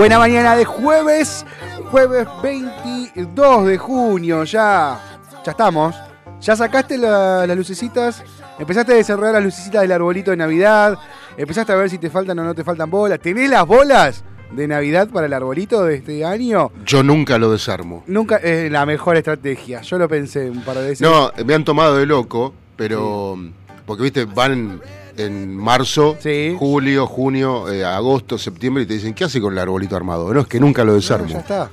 Buena mañana de jueves, jueves 22 de junio, ya, ya estamos. Ya sacaste las lucecitas, empezaste a desarrollar las lucecitas del arbolito de Navidad, empezaste a ver si te faltan o no te faltan bolas. ¿Tenés las bolas de Navidad para el arbolito de este año? Yo nunca lo desarmo. Nunca es la mejor estrategia, yo lo pensé un par de veces. No, me han tomado de loco, pero... Porque, viste, van en marzo, julio, junio, eh, agosto, septiembre y te dicen, ¿qué hace con el arbolito armado? No, es que nunca lo desarmo. ya está.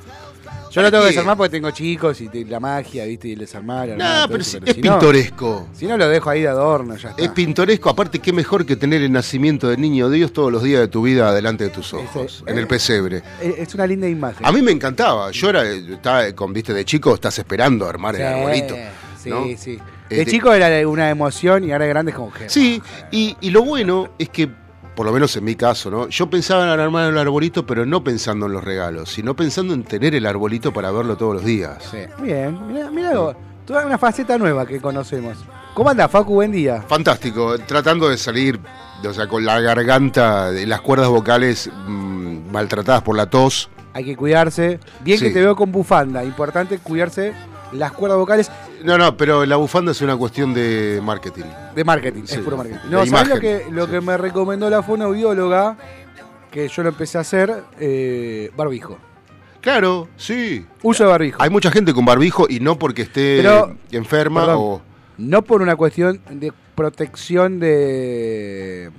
Yo lo tengo que desarmar porque tengo chicos y la magia, ¿viste? Y el desarmar. No, pero, es pintoresco. si no, lo dejo ahí de adorno, ya está. Es pintoresco, aparte, qué mejor que tener el nacimiento del niño Dios todos los días de tu vida delante de tus ojos, en el pesebre. Es una linda imagen. A mí me encantaba. Yo era, estaba, con, viste, de chico estás esperando armar el arbolito. Sí, sí. De este, chico era una emoción y ahora de grande es como que. Sí, y, lo bueno es que, por lo menos en mi caso, ¿no? Yo pensaba en armar el arbolito, pero no pensando en los regalos, sino pensando en tener el arbolito para verlo todos los días. Sí. Bien, mira, mira toda una faceta nueva que conocemos. ¿Cómo anda, Facu? Buen día. Fantástico, tratando de salir, o sea, con la garganta, y las cuerdas vocales mm, maltratadas por la tos. Hay que cuidarse. Bien que te veo con bufanda, importante cuidarse las cuerdas vocales. No, no, pero la bufanda es una cuestión de marketing. De marketing, es puro marketing. No, ¿sabes lo que, lo que me recomendó la fonoaudióloga? Que yo lo empecé a hacer, eh, barbijo. Claro, sí. Uso de barbijo. Hay mucha gente con barbijo y no porque esté enferma o. No por una cuestión de protección de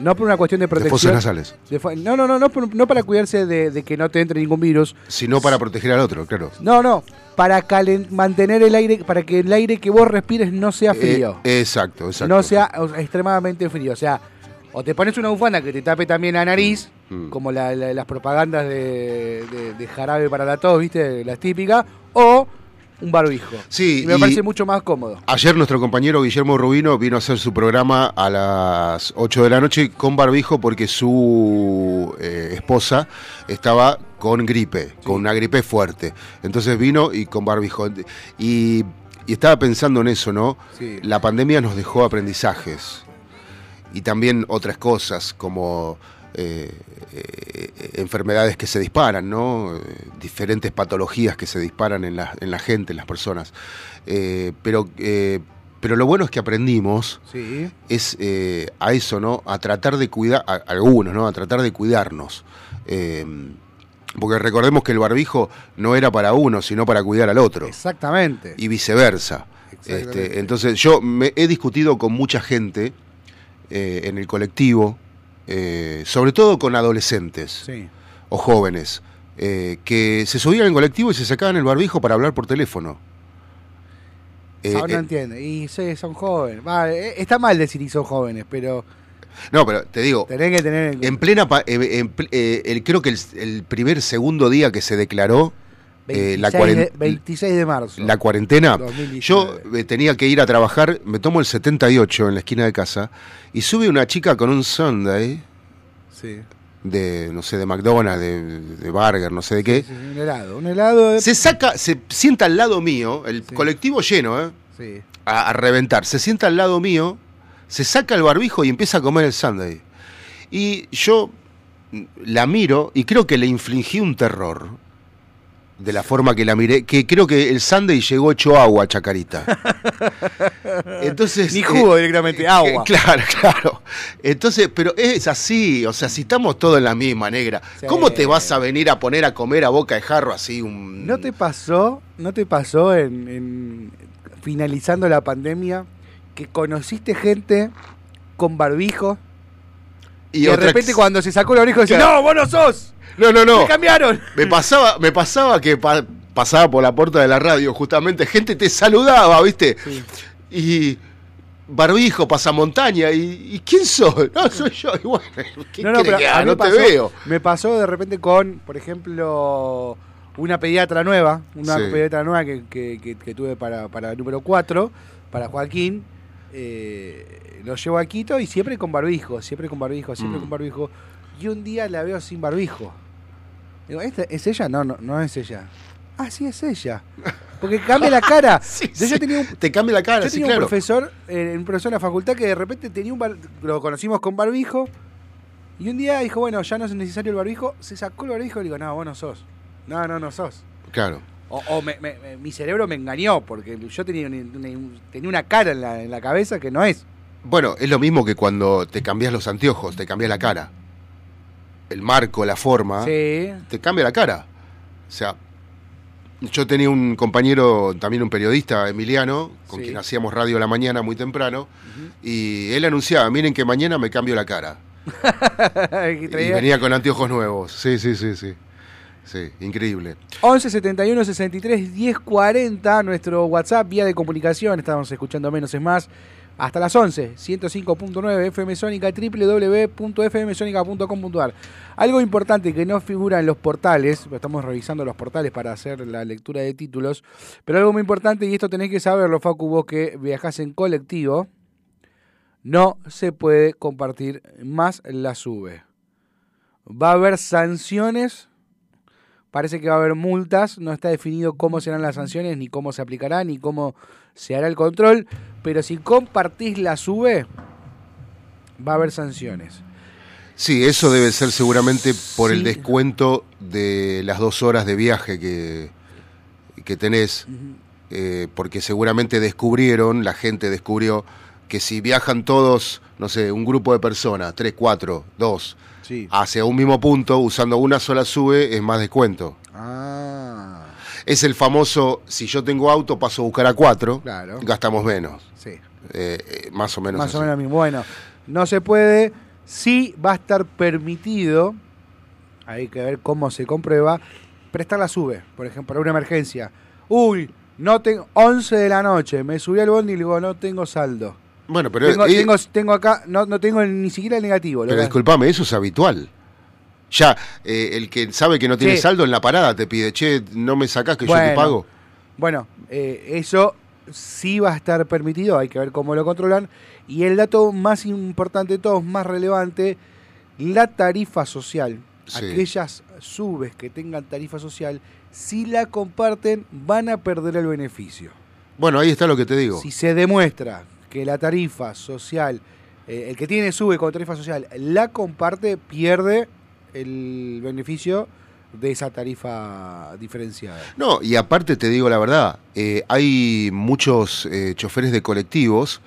no por una cuestión de protección. De nasales. no, no, no, no, para cuidarse de, que no te entre ningún virus. Sino para proteger al otro, claro. No, no, para mantener el aire, para que el aire que vos respires no sea eh, frío. exacto, exacto. No sea extremadamente frío. O sea, o te pones una bufanda que te tape también la nariz, mm. como las propagandas de, de, jarabe para la tos, ¿viste? Las típicas, o un barbijo. Sí. Y me parece mucho más cómodo. Ayer nuestro compañero Guillermo Rubino vino a hacer su programa a las 8 de la noche con barbijo porque su eh, esposa estaba con gripe, con una gripe fuerte. Entonces vino y con barbijo. Y, estaba pensando en eso, ¿no? La pandemia nos dejó aprendizajes y también otras cosas como eh, eh, enfermedades que se disparan, ¿no? Eh, diferentes patologías que se disparan en la, en la gente, en las personas. pero, pero lo bueno es que aprendimos es a eso, ¿no? A tratar de cuidar, a, algunos, ¿no? A tratar de cuidarnos. Porque recordemos que el barbijo no era para uno, sino para cuidar al otro. Exactamente. Y viceversa. Exactamente. Este, entonces yo me he discutido con mucha gente eh, en el colectivo, eh, sobre todo con adolescentes Sí. o jóvenes, eh, que se subían en colectivo y se sacaban el barbijo para hablar por teléfono. Eh, Ahora no eh, entiendo. Y sí, son jóvenes. Va, eh, está mal decir y son jóvenes, pero no, pero te digo, tenés que tener en en plena, eh, en eh, creo que el, el primer, segundo día que se declaró eh, 26, la, de, cuaren- 26 de marzo. la cuarentena, 2019. yo eh, tenía que ir a trabajar, me tomo el 78 en la esquina de casa y sube una chica con un Sunday Sí. de, no sé, de McDonald's, de, de Burger, no sé de qué. Sí, un helado. Un helado de... Se saca, se sienta al lado mío, el Sí. colectivo lleno, ¿eh? Sí. a, a reventar. Se sienta al lado mío, se saca el barbijo y empieza a comer el sundae. Y yo mm, la miro y creo que le infligí un terror. De la forma que la miré, que creo que el sundae llegó hecho agua, Chacarita. Entonces. Ni jugo directamente, agua. Claro, claro. Entonces, pero es así, o sea, si estamos todos en la misma negra, Sí. ¿cómo te vas a venir a poner a comer a boca de jarro así un. ¿No te pasó, no te pasó en, en- finalizando la pandemia que conociste gente con barbijo y, y de repente cuando se sacó el barbijo decía, Claro. ¡No, vos no sos! No, no, no. ¡Me cambiaron! Me pasaba, me pasaba que pa- pasaba por la puerta de la radio, justamente, gente te saludaba, ¿viste? Sí. Y barbijo, pasamontaña, y, y ¿quién soy? No, soy yo, y bueno, ¿qué No, no, pero que a No te veo. Me pasó de repente con, por ejemplo, una pediatra nueva, una Sí. pediatra nueva que, que- que- que tuve para, para el número 4, para Joaquín. eh, lo llevo a Quito y siempre con barbijo, siempre con barbijo, siempre Mm. con barbijo. Y un día la veo sin barbijo. Digo, ¿esta es ella? No, no, no es ella. Ah, sí es ella. Porque cambia la cara. Sí, Yo sí. tenía un, Te cambia la cara, yo sí, tenía claro. un profesor, eh, un profesor en la facultad que de repente tenía un bar- lo conocimos con barbijo y un día dijo, bueno, ya no es necesario el barbijo, se sacó el barbijo y le digo, no, vos no sos. No, no, no sos. Claro. O, o me- me- me- mi cerebro me engañó porque yo tenía, una, una- tenía una cara en la, en la cabeza que no es. Bueno, es lo mismo que cuando te cambias los anteojos, te cambia la cara. El marco, la forma, Sí. te cambia la cara. O sea, yo tenía un compañero, también un periodista, Emiliano, con Sí. quien hacíamos radio a la mañana muy temprano, y él anunciaba, miren que mañana me cambio la cara. Y venía con anteojos nuevos. Sí, sí, sí, sí. Sí, increíble. 11 71 63 10 40, nuestro WhatsApp, vía de comunicación. Estamos escuchando menos es más. Hasta las 11, 105.9 FM Sónica, www.fmsonica.com.ar. Algo importante que no figura en los portales, estamos revisando los portales para hacer la lectura de títulos, pero algo muy importante, y esto tenés que saberlo, Facu, vos que viajás en colectivo, no se puede compartir más la sube. Va a haber sanciones Parece que va a haber multas, no está definido cómo serán las sanciones, ni cómo se aplicará, ni cómo se hará el control, pero si compartís la sube, va a haber sanciones. Sí, eso debe ser seguramente por Sí. el descuento de las dos horas de viaje que, que tenés, eh, porque seguramente descubrieron, la gente descubrió, que si viajan todos, no sé, un grupo de personas, tres, cuatro, dos, Sí. hacia un mismo punto, usando una sola sube, es más descuento. Ah, Es el famoso, si yo tengo auto, paso a buscar a cuatro, Claro. gastamos menos. sí. Eh, eh, más o menos. Más o así. menos mismo. Bueno, no se puede, sí va a estar permitido, hay que ver cómo se comprueba, prestar la sube, por ejemplo, para una emergencia. Uy, no tengo 11 de la noche, me subí al bondi y le digo, no tengo saldo. Bueno, pero, Tengo, eh, tengo, tengo acá, no, no tengo ni siquiera el negativo. pero disculpame, eso es habitual. Ya, eh, el que sabe que no tiene Sí. saldo en la parada te pide, che, no me sacás que yo te pago. Bueno, eh, eso sí va a estar permitido, hay que ver cómo lo controlan. Y el dato más importante de todos, más relevante, la tarifa social. Sí. Aquellas subes que tengan tarifa social, si la comparten, van a perder el beneficio. Bueno, ahí está lo que te digo. Si se demuestra que la tarifa social, eh, el que tiene sube con tarifa social, la comparte, pierde el beneficio de esa tarifa diferenciada. No, y aparte te digo la verdad, eh, hay muchos eh, choferes de colectivos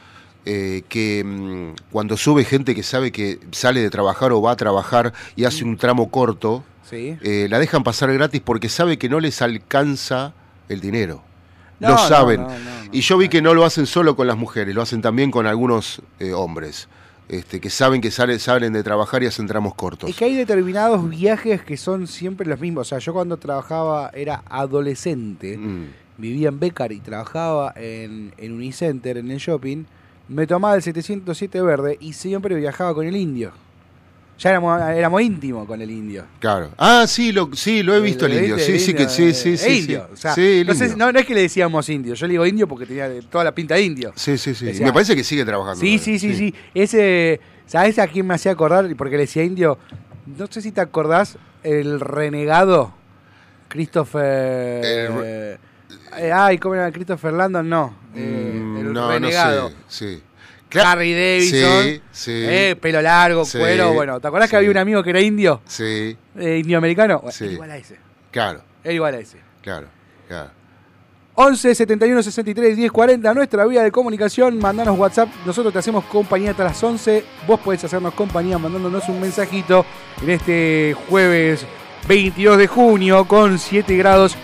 eh, que mm, cuando sube gente que sabe que sale de trabajar o va a trabajar y hace un tramo corto, Sí. la dejan pasar gratis porque sabe que no les alcanza el dinero. No, lo saben. no, y yo vi que no lo hacen solo con las mujeres, lo hacen también con algunos eh, hombres. Este, que saben que sale- salen de trabajar y hacen tramos cortos. Es que hay determinados viajes que son siempre los mismos. O sea, yo cuando trabajaba, era adolescente, Mm. vivía en Becar y trabajaba en, en Unicenter, en el shopping, me tomaba el 707 verde y siempre viajaba con el indio. Ya éramos, éramos íntimos con el indio. Claro. Ah, sí, lo, sí, lo he visto el ¿Lo indio. Sí, sí, que sí, sí, sí. indio. sí. O sea, Sí, el no, sé- indio. no- no es que le decíamos indio, yo le digo indio porque tenía toda la pinta de indio. Sí, sí, sí. Me parece que sigue trabajando. Sí, sí, sí, sí. Ese, ¿sabes a quién me hacía acordar? Porque le decía indio. No sé si te acordás, el renegado Christopher. El eh, ay, ¿cómo era Christopher Landon? No. eh, Mm, el no, renegado. no sé. Sí. Claro. Harry Davidson. Sí, sí. eh, pelo largo, Sí, cuero. Bueno, ¿te acordás que había un amigo que era indio? Sí, Eh, indio americano. Bueno, Sí. era igual a ese. claro, Era igual a ese. claro, claro. 11 71 63 10 40, nuestra vía de comunicación. Mandanos WhatsApp. Nosotros te hacemos compañía hasta las 11. Vos podés hacernos compañía mandándonos un mensajito en este jueves 22 de junio con 7 grados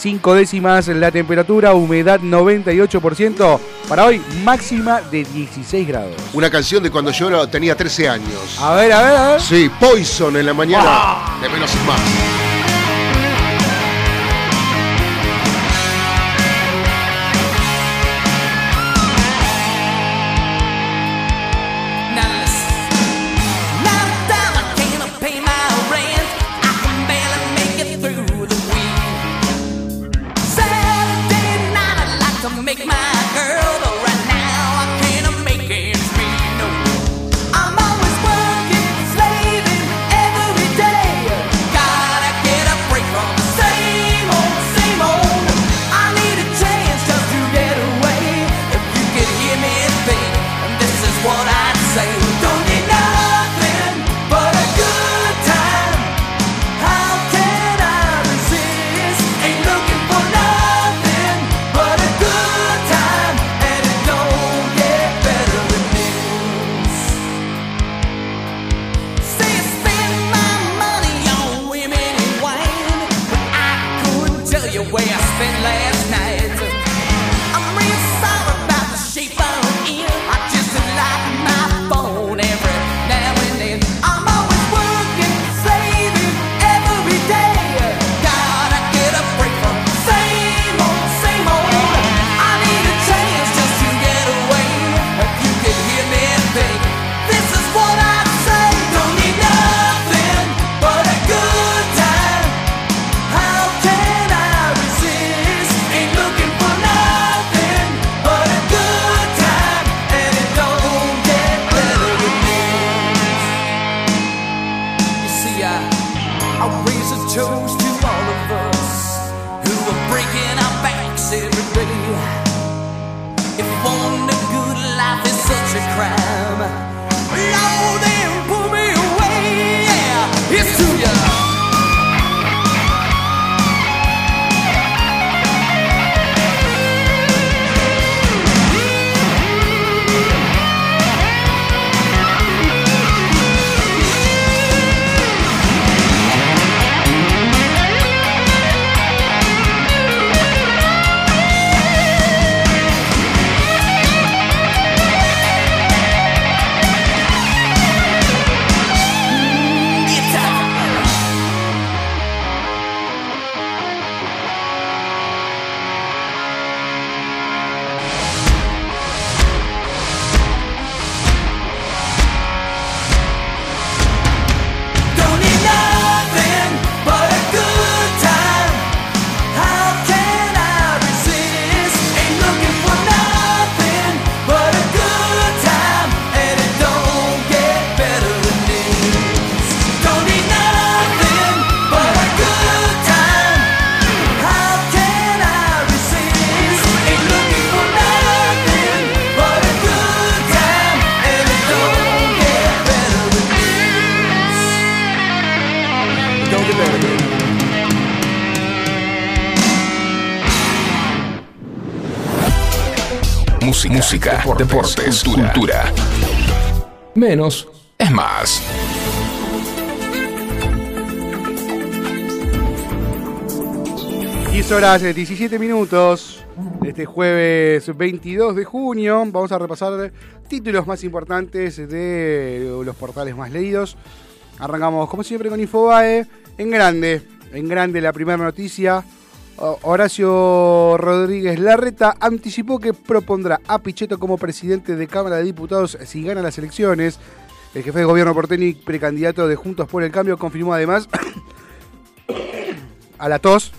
5 décimas la temperatura, humedad 98%. Para hoy, máxima de 16 grados. Una canción de cuando yo tenía 13 años. A ver, a ver, a ver. Sí, Poison en la mañana Ah. de menos y más. Música, deportes, cultura. Menos es más. Diez horas eh, 17 minutos. Este jueves 22 de junio vamos a repasar títulos más importantes de los portales más leídos. Arrancamos como siempre con Infobae. En grande, en grande la primera noticia. Horacio Rodríguez Larreta anticipó que propondrá a Pichetto como presidente de Cámara de Diputados si gana las elecciones. El jefe de gobierno porteño y precandidato de Juntos por el Cambio confirmó además a la tos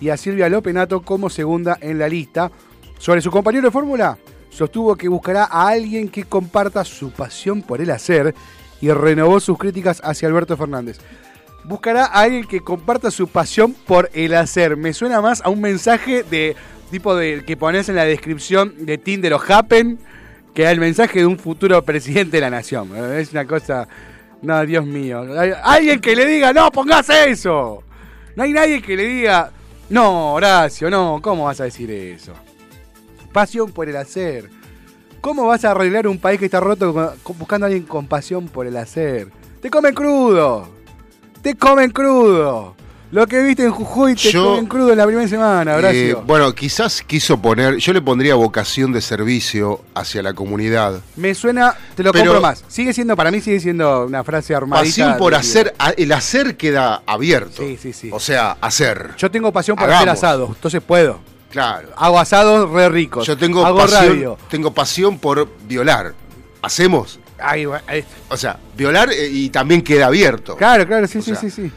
y a Silvia Lopenato como segunda en la lista. Sobre su compañero de fórmula, sostuvo que buscará a alguien que comparta su pasión por el hacer y renovó sus críticas hacia Alberto Fernández. Buscará a alguien que comparta su pasión por el hacer. Me suena más a un mensaje de tipo de que pones en la descripción de Tinder o Happen que al mensaje de un futuro presidente de la nación. Es una cosa. No, Dios mío. Alguien que le diga, no, póngase eso. No hay nadie que le diga, no, Horacio, no, ¿cómo vas a decir eso? Pasión por el hacer. ¿Cómo vas a arreglar un país que está roto buscando a alguien con pasión por el hacer? Te comen crudo. Te comen crudo. Lo que viste en Jujuy te Yo- comen crudo en la primera semana, Horacio. Eh, bueno, quizás quiso poner, yo le pondría vocación de servicio hacia la comunidad. Me suena, te lo Pero- compro más. Sigue siendo, para mí sigue siendo una frase armadita. Pasión por hacer, a- el hacer queda abierto. Sí, sí, sí. O sea, hacer. Yo tengo pasión por hacer asados, entonces puedo. Claro. Hago asados re ricos. Yo tengo Hago pasión, radio. tengo pasión por violar. ¿Hacemos? Ahí va, ahí- O sea, violar eh, y también queda abierto. Claro, claro, sí, O sí, sea. sí, sí.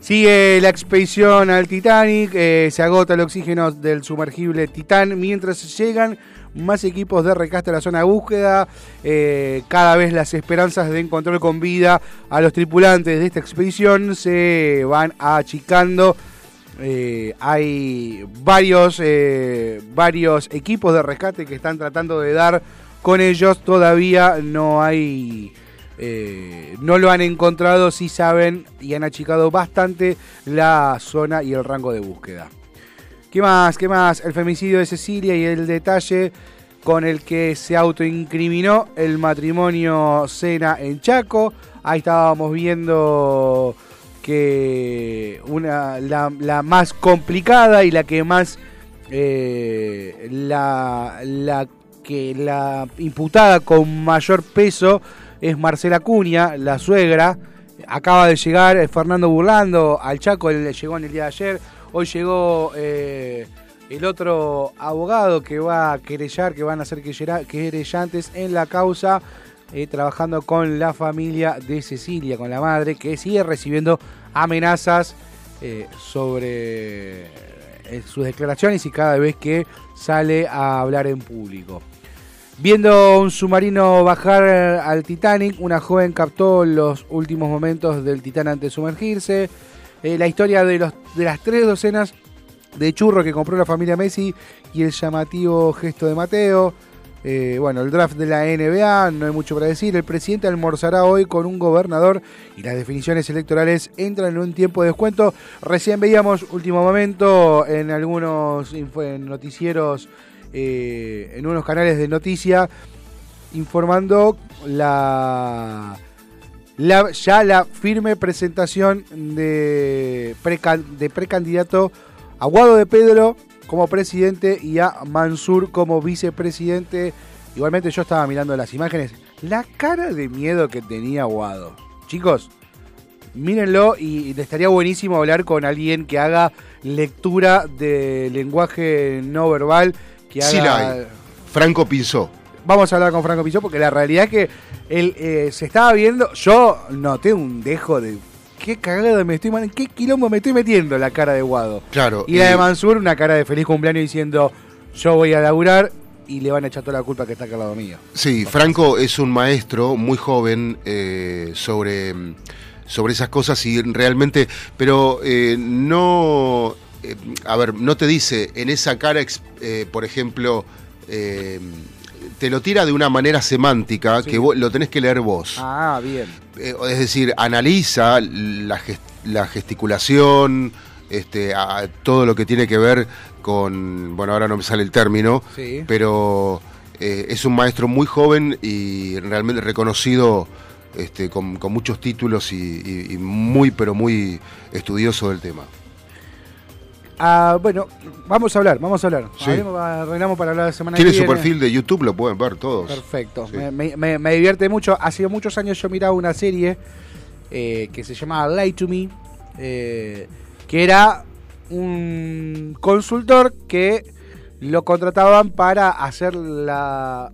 Sigue la expedición al Titanic, eh, se agota el oxígeno del sumergible Titán mientras llegan más equipos de rescate a la zona de búsqueda. eh, cada vez las esperanzas de encontrar con vida a los tripulantes de esta expedición se van achicando. Eh, hay varios, varios equipos de rescate que están tratando de dar con ellos. Todavía no hay, eh, no lo han encontrado. Sí saben y han achicado bastante la zona y el rango de búsqueda. ¿Qué más? ¿Qué más? El femicidio de Cecilia y el detalle con el que se autoincriminó el matrimonio Cena en Chaco. Ahí estábamos viendo que una, la, más complicada y la que más eh, la, la que la imputada con mayor peso es Marcela Cuña, la suegra. Acaba de llegar eh, Fernando Burlando al Chaco, él llegó en el día de ayer. Hoy llegó eh, el otro abogado que va a querellar, que van a ser querella- querellantes en la causa, eh, trabajando con la familia de Cecilia, con la madre, que sigue recibiendo amenazas sobre sus declaraciones y cada vez que sale a hablar en público. Viendo un submarino bajar al Titanic, una joven captó los últimos momentos del Titán antes de sumergirse. Eh, la historia de, los, de las tres docenas de churros que compró la familia Messi y el llamativo gesto de Mateo. Eh, bueno, el draft de la NBA, no hay mucho para decir. El presidente almorzará hoy con un gobernador y las definiciones electorales entran en un tiempo de descuento. Recién veíamos último momento en algunos noticieros, eh, en unos canales de noticia, informando la, la- ya la firme presentación de, precan- de precandidato a Guado de Pedro como presidente y a Mansur como vicepresidente. Igualmente yo estaba mirando las imágenes. La cara de miedo que tenía Guado. Chicos, mírenlo y estaría buenísimo hablar con alguien que haga lectura de lenguaje no verbal. Que Sí la hay. Franco Pinzó. Vamos a hablar con Franco Pizó porque la realidad es que él eh, se estaba viendo. Yo noté un dejo de. ¿Qué cagada me estoy ¿Qué quilombo me estoy metiendo la cara de Guado? Claro. Y la de Mansur, una cara de feliz cumpleaños diciendo: Yo voy a laburar y le van a echar toda la culpa que está acá al lado mío. Sí, Franco es un maestro muy joven eh, sobre, sobre esas cosas y realmente, pero eh, no, eh, a ver, no te dice en esa cara, eh, por ejemplo, eh, te lo tira de una manera semántica Sí. que vos- lo tenés que leer vos. Ah, bien. Es decir, analiza la, ges- la gesticulación, este, a todo lo que tiene que ver con, bueno, ahora no me sale el término, Sí. pero es un maestro muy joven y realmente reconocido este, con, con muchos títulos y, y- y muy, pero muy estudioso del tema. Ah, bueno, vamos a hablar, vamos a hablar. Sí. Hablemos- arreglamos para hablar la semana Tiene que su viene. perfil de YouTube, lo pueden ver todos. Perfecto. Sí. Me, me- me- me divierte mucho. Hace muchos años yo miraba una serie eh, que se llamaba Lie to Me, eh, que era un consultor que lo contrataban para hacer la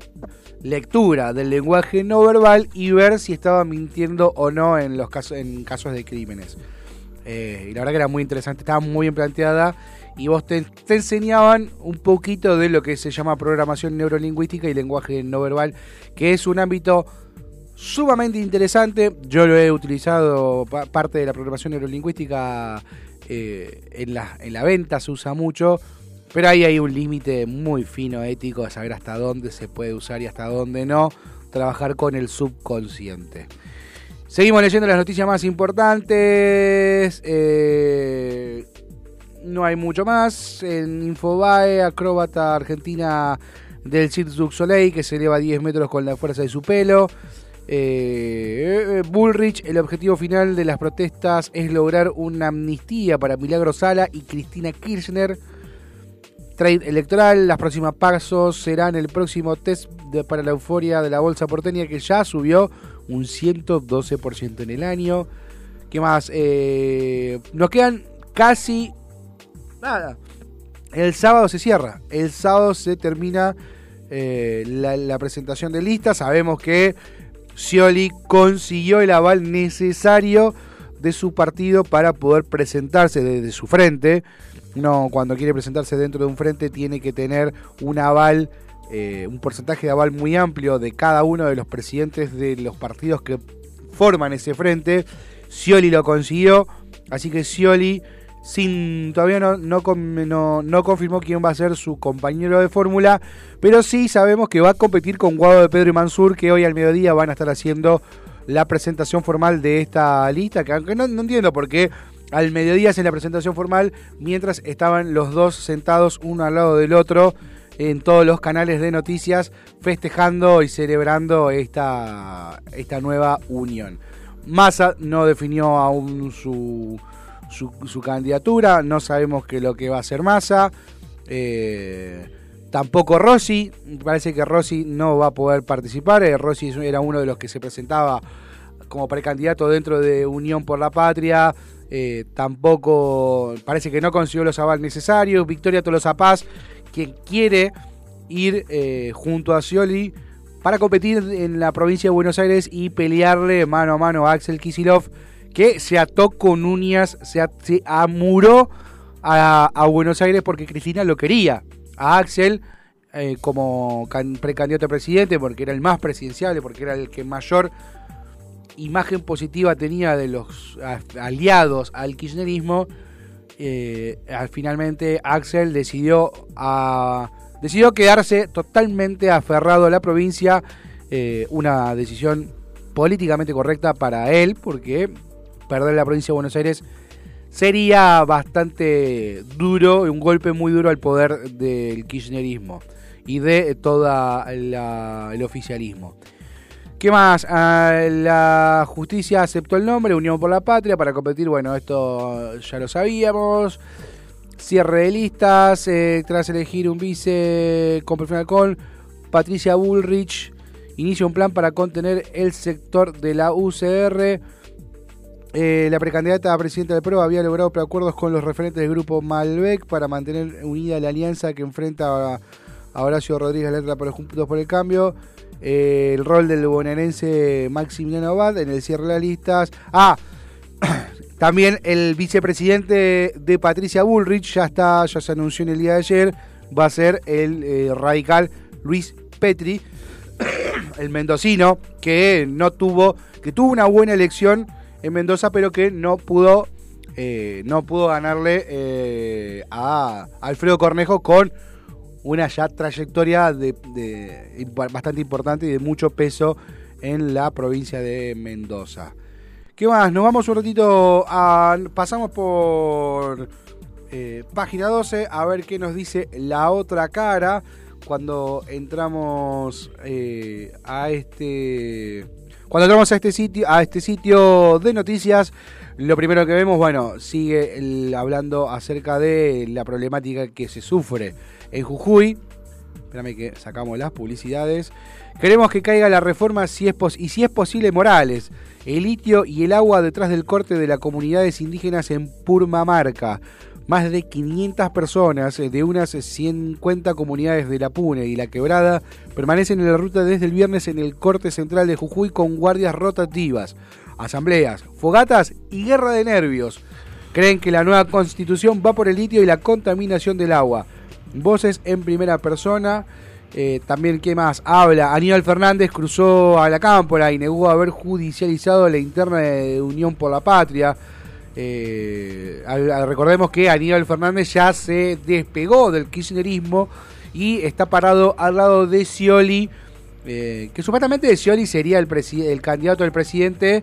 lectura del lenguaje no verbal y ver si estaba mintiendo o no en los casos en casos de crímenes. Eh, y la verdad que era muy interesante, estaba muy bien planteada y vos te, enseñaban un poquito de lo que se llama programación neurolingüística y lenguaje no verbal, que es un ámbito sumamente interesante. Yo lo he utilizado, pa- parte de la programación neurolingüística eh, en, la, en la venta se usa mucho, pero ahí hay un límite muy fino ético de saber hasta dónde se puede usar y hasta dónde no, trabajar con el subconsciente. Seguimos leyendo las noticias más importantes. eh, no hay mucho más. En Infobae, acróbata argentina del Cirque du Soleil que se eleva 10 metros con la fuerza de su pelo. Eh, Bullrich, el objetivo final de las protestas es lograr una amnistía para Milagro Sala y Cristina Kirchner. Trade electoral, las próximas pasos serán el próximo test para la euforia de la bolsa porteña que ya subió un 112% en el año. ¿Qué más? Eh, nos quedan casi nada. El sábado se cierra. El sábado se termina eh, la, la presentación de lista. Sabemos que Scioli consiguió el aval necesario de su partido para poder presentarse desde su frente. Uno cuando quiere presentarse dentro de un frente tiene que tener un aval, eh, un porcentaje de aval muy amplio de cada uno de los presidentes de los partidos que forman ese frente. Scioli lo consiguió, así que Scioli sin todavía no, no, no confirmó quién va a ser su compañero de fórmula, pero sí sabemos que va a competir con Guado de Pedro y Mansur, que hoy al mediodía van a estar haciendo la presentación formal de esta lista, que aunque no, no entiendo por qué al mediodía hacen la presentación formal, mientras estaban los dos sentados uno al lado del otro en todos los canales de noticias, festejando y celebrando esta, esta nueva unión. Massa no definió aún su, su, su candidatura, no sabemos qué lo que va a hacer Massa. eh, tampoco Rossi, parece que Rossi no va a poder participar. eh, Rossi era uno de los que se presentaba como precandidato dentro de Unión por la Patria. eh, tampoco parece que no consiguió los avales necesarios. Victoria Tolosa Paz, quien quiere ir eh, junto a Scioli para competir en la provincia de Buenos Aires y pelearle mano a mano a Axel Kisilov, que se ató con uñas, se, amuró a, Buenos Aires porque Cristina lo quería. A Axel eh, como can- precandidato a presidente, porque era el más presidenciable, porque era el que mayor imagen positiva tenía de los aliados al kirchnerismo. Eh, al- finalmente Axel decidió decidió quedarse totalmente aferrado a la provincia, eh, una decisión políticamente correcta para él, porque perder la provincia de Buenos Aires sería bastante duro, un golpe muy duro al poder del kirchnerismo y de todo el oficialismo. ¿Qué más? Ah, la justicia aceptó el nombre, Unión por la Patria, para competir. Bueno, esto ya lo sabíamos. Cierre de listas, eh, tras elegir un vice con perfil alcohol, Patricia Bullrich inicia un plan para contener el sector de la UCR. Eh, la precandidata a presidenta del PRO había logrado preacuerdos con los referentes del grupo Malbec para mantener unida la alianza que enfrenta a, Horacio Rodríguez Letra por Juntos por el Cambio. Eh, el rol del bonaerense Maximiliano Abad en el cierre de las listas. Ah, también el vicepresidente de Patricia Bullrich ya está, ya se anunció en el día de ayer, va a ser el eh, radical Luis Petri, el mendocino, que no tuvo, que tuvo una buena elección en Mendoza, pero que no pudo, eh, no pudo ganarle a Alfredo Cornejo con una ya trayectoria bastante importante y de mucho peso en la provincia de Mendoza. ¿Qué más? Nos vamos un ratito a. Pasamos por. eh, página 12, a ver qué nos dice la otra cara cuando entramos eh, a este. Cuando entramos a este sitio, a este sitio de noticias, lo primero que vemos, bueno, sigue hablando acerca de la problemática que se sufre en Jujuy. Espérame que sacamos las publicidades. Queremos que caiga la reforma si es pos- y si es posible Morales. El litio y el agua detrás del corte de las comunidades indígenas en Purmamarca. Más de 500 personas de unas 50 comunidades de la Pune y la Quebrada permanecen en la ruta desde el viernes en el corte central de Jujuy con guardias rotativas, asambleas, fogatas y guerra de nervios. Creen que la nueva constitución va por el litio y la contaminación del agua. Voces en primera persona. Eh, también, ¿qué más? Habla. Aníbal Fernández cruzó a la cámpora y negó haber judicializado la interna de Unión por la Patria. Eh, recordemos que Aníbal Fernández ya se despegó del kirchnerismo y está parado al lado de Scioli, eh, que supuestamente Scioli sería el, candidato al presidente,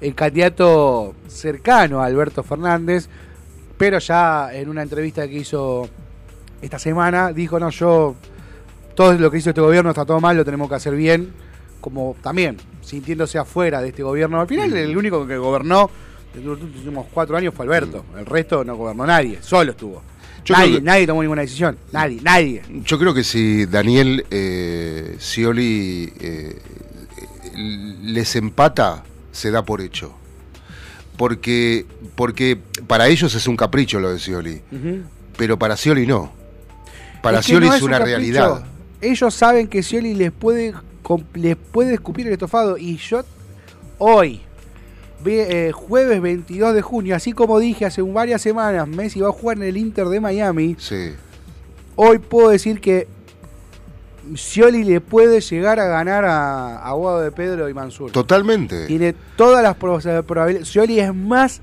el candidato cercano a Alberto Fernández, pero ya en una entrevista que hizo esta semana dijo, no, yo, todo lo que hizo este gobierno está todo mal, lo tenemos que hacer bien, como también sintiéndose afuera de este gobierno. Al final el único que gobernó los últimos cuatro años fue Alberto, el resto no gobernó nadie, solo estuvo. Yo nadie, que- nadie tomó ninguna decisión, nadie, nadie. Yo creo que si Daniel eh, Scioli eh, les empata, se da por hecho. Porque, porque para ellos es un capricho lo de Scioli, pero para Scioli no. Para Es que Scioli no es, un una capricho. realidad. Ellos saben que Scioli les puede, les puede escupir el estofado. Y yo hoy, eh, jueves 22 de junio, así como dije hace varias semanas, Messi va a jugar en el Inter de Miami. Sí. Hoy puedo decir que Scioli le puede llegar a ganar a, a Guado de Pedro y Mansur. Totalmente. Tiene todas las pro- probabilidades. Scioli es más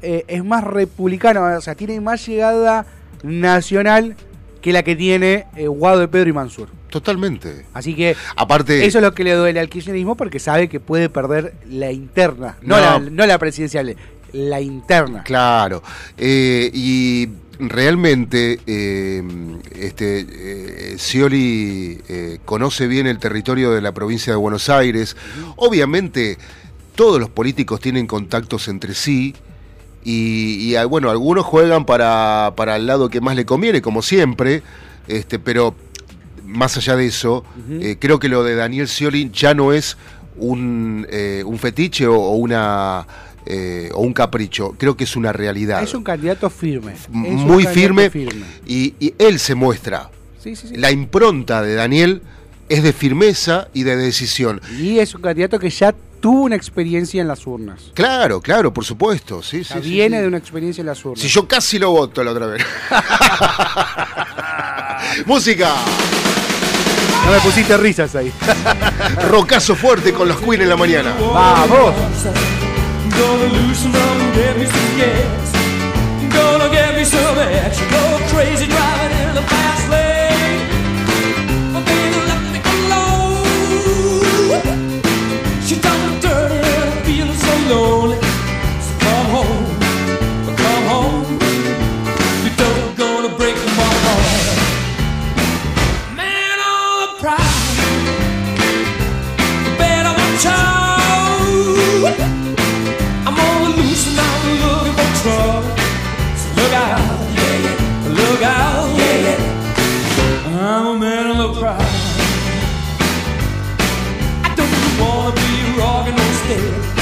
eh, es más republicano, o sea, tiene más llegada nacional que la que tiene eh, Guado de Pedro y Mansur. Totalmente. Así que Aparte, eso es lo que le duele al kirchnerismo porque sabe que puede perder la interna, no, No. La, no la presidencial, la interna. Claro, eh, y realmente eh, este, eh, Scioli eh, conoce bien el territorio de la provincia de Buenos Aires. Obviamente todos los políticos tienen contactos entre sí y, y, ah, bueno, algunos juegan para, para el lado que más le conviene, como siempre, este, pero más allá de eso, eh, creo que lo de Daniel Scioli ya no es un, eh, un fetiche o, o una eh, o un capricho, creo que es una realidad. Es un candidato firme. es muy candidato firme, Y, y él se muestra. Sí, sí, sí. La impronta de Daniel es de firmeza y de decisión. Y es un candidato que ya tuvo una experiencia en las urnas. Claro, claro, por supuesto. Sí, O sea, sí, sí, viene sí. de una experiencia en las urnas. Si yo casi lo voto la otra vez. Música. No me pusiste risas ahí. Rocazo fuerte con los Queen en la mañana. ¡Vamos! The. I don't wanna be rocking no steady.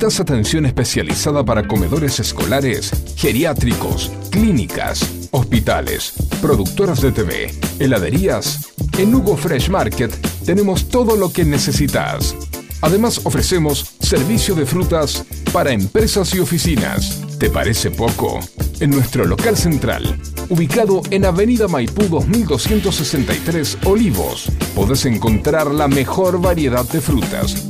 ¿Necesitas atención especializada para comedores escolares, geriátricos, clínicas, hospitales, productoras de TV, heladerías? En Hugo Fresh Market tenemos todo lo que necesitas. Además ofrecemos servicio de frutas para empresas y oficinas. ¿Te parece poco? En nuestro local central, ubicado en Avenida Maipú 2263 Olivos, podés encontrar la mejor variedad de frutas,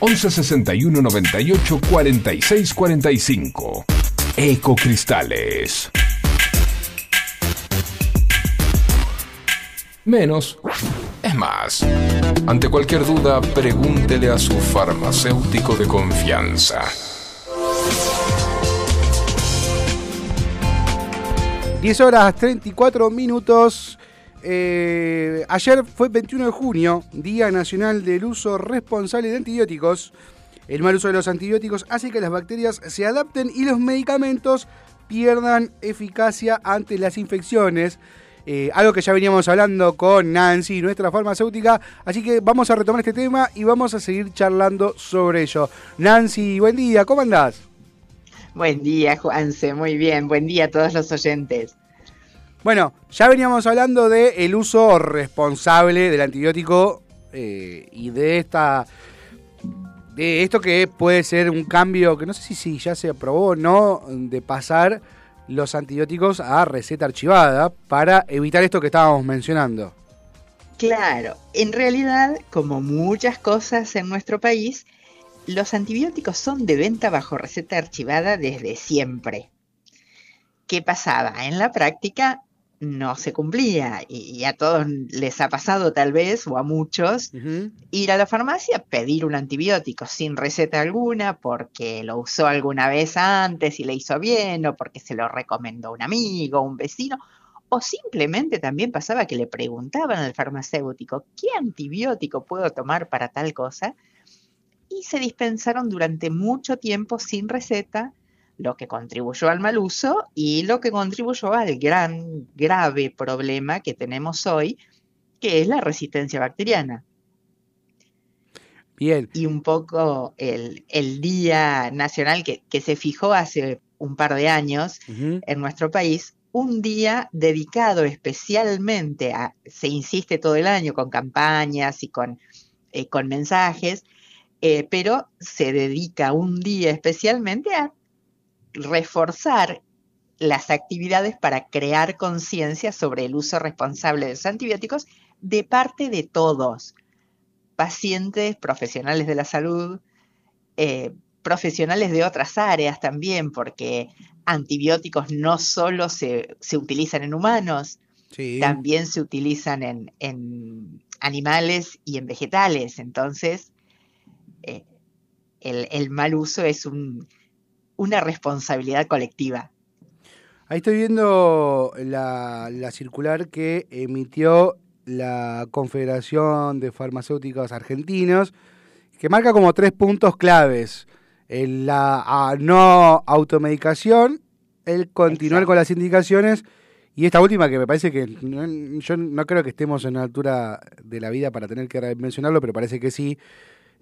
11 61 98 46 45. Ecocristales. Menos es más. Ante cualquier duda, pregúntele a su farmacéutico de confianza. 10 horas 34 minutos. Eh, ayer fue 21 de junio, Día Nacional del Uso Responsable de Antibióticos. El mal uso de los antibióticos hace que las bacterias se adapten y los medicamentos pierdan eficacia ante las infecciones. Eh, algo que ya veníamos hablando con Nancy, nuestra farmacéutica. Así que vamos a retomar este tema y vamos a seguir charlando sobre ello. Nancy, buen día, ¿cómo andás? Buen día, Juanse, muy bien. Buen día a todos los oyentes. Bueno, ya veníamos hablando del el uso responsable del antibiótico eh, y de esta. de esto que puede ser un cambio que no sé si, si ya se aprobó o no, de pasar los antibióticos a receta archivada para evitar esto que estábamos mencionando. Claro, en realidad, como muchas cosas en nuestro país, los antibióticos son de venta bajo receta archivada desde siempre. ¿Qué pasaba? En la práctica no se cumplía y a todos les ha pasado tal vez, o a muchos, ir a la farmacia, pedir un antibiótico sin receta alguna porque lo usó alguna vez antes y le hizo bien, o porque se lo recomendó un amigo, un vecino, o simplemente también pasaba que le preguntaban al farmacéutico, ¿qué antibiótico puedo tomar para tal cosa? Y se dispensaron durante mucho tiempo sin receta, lo que contribuyó al mal uso y lo que contribuyó al gran, grave problema que tenemos hoy, que es la resistencia bacteriana. Bien, y un poco el, el Día Nacional que, que se fijó hace un par de años en nuestro país, un día dedicado especialmente a, se insiste todo el año con campañas y con, eh, con mensajes, eh, pero se dedica un día especialmente a reforzar las actividades para crear conciencia sobre el uso responsable de los antibióticos de parte de todos, pacientes, profesionales de la salud, eh, profesionales de otras áreas también, porque antibióticos no solo se, se utilizan en humanos, sí. también se utilizan en, en animales y en vegetales. Entonces, eh, el, el mal uso es un- una responsabilidad colectiva. Ahí estoy viendo la, la circular que emitió la Confederación de Farmacéuticos Argentinos, que marca como tres puntos claves. el- la no automedicación, el continuar Exacto. con las indicaciones y esta última que me parece que no- yo no creo que estemos en la altura de la vida para tener que mencionarlo, pero parece que sí,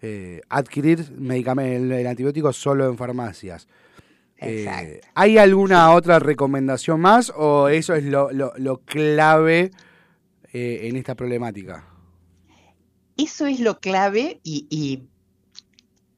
eh, adquirir medicamento, el, el antibiótico solo en farmacias. Eh. ¿Hay alguna otra recomendación más o eso es lo, lo- lo clave eh, en esta problemática? Eso es lo clave y, y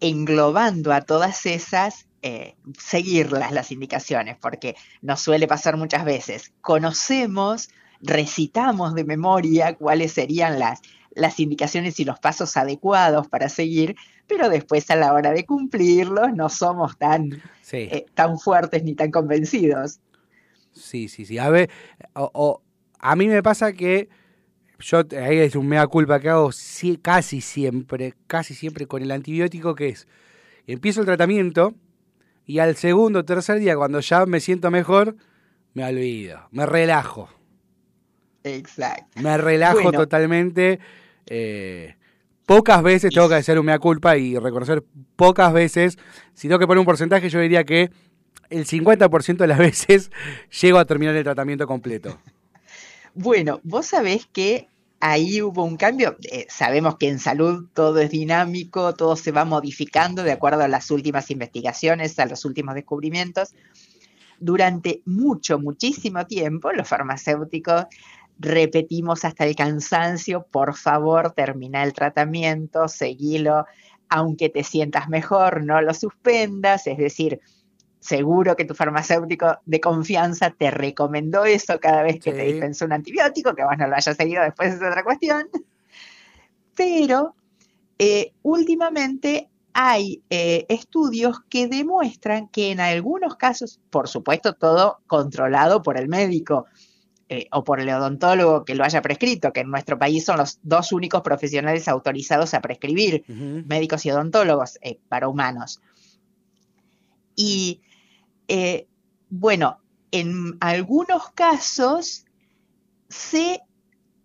englobando a todas esas, eh, seguirlas las indicaciones, porque nos suele pasar muchas veces. Conocemos, recitamos de memoria cuáles serían las, las indicaciones y los pasos adecuados para seguir, pero después a la hora de cumplirlos no somos tan, Sí. eh, tan fuertes ni tan convencidos. Sí, sí, sí. A ver, o- o- a mí me pasa que yo, ahí es un mea culpa que hago si- casi siempre, casi siempre con el antibiótico, que es, empiezo el tratamiento y al segundo o tercer día, cuando ya me siento mejor, me olvido, me relajo, Exacto. me relajo Bueno. totalmente. Eh, pocas veces tengo que hacer un mea culpa y reconocer pocas veces, si tengo que poner un porcentaje, yo diría que el 50% de las veces llego a terminar el tratamiento completo. Bueno, vos sabés que ahí hubo un cambio. Eh, sabemos que en salud todo es dinámico, todo se va modificando de acuerdo a las últimas investigaciones, a los últimos descubrimientos. Durante mucho, muchísimo tiempo, los farmacéuticos repetimos hasta el cansancio, por favor, termina el tratamiento, seguilo, aunque te sientas mejor, no lo suspendas, es decir, seguro que tu farmacéutico de confianza te recomendó eso cada vez que te Sí. dispensó un antibiótico, que vos no lo hayas seguido después es otra cuestión. Pero eh, últimamente hay eh, estudios que demuestran que en algunos casos, por supuesto, todo controlado por el médico eh, o por el odontólogo que lo haya prescrito, que en nuestro país son los dos únicos profesionales autorizados a prescribir médicos y odontólogos eh, para humanos. Y eh, bueno, en algunos casos se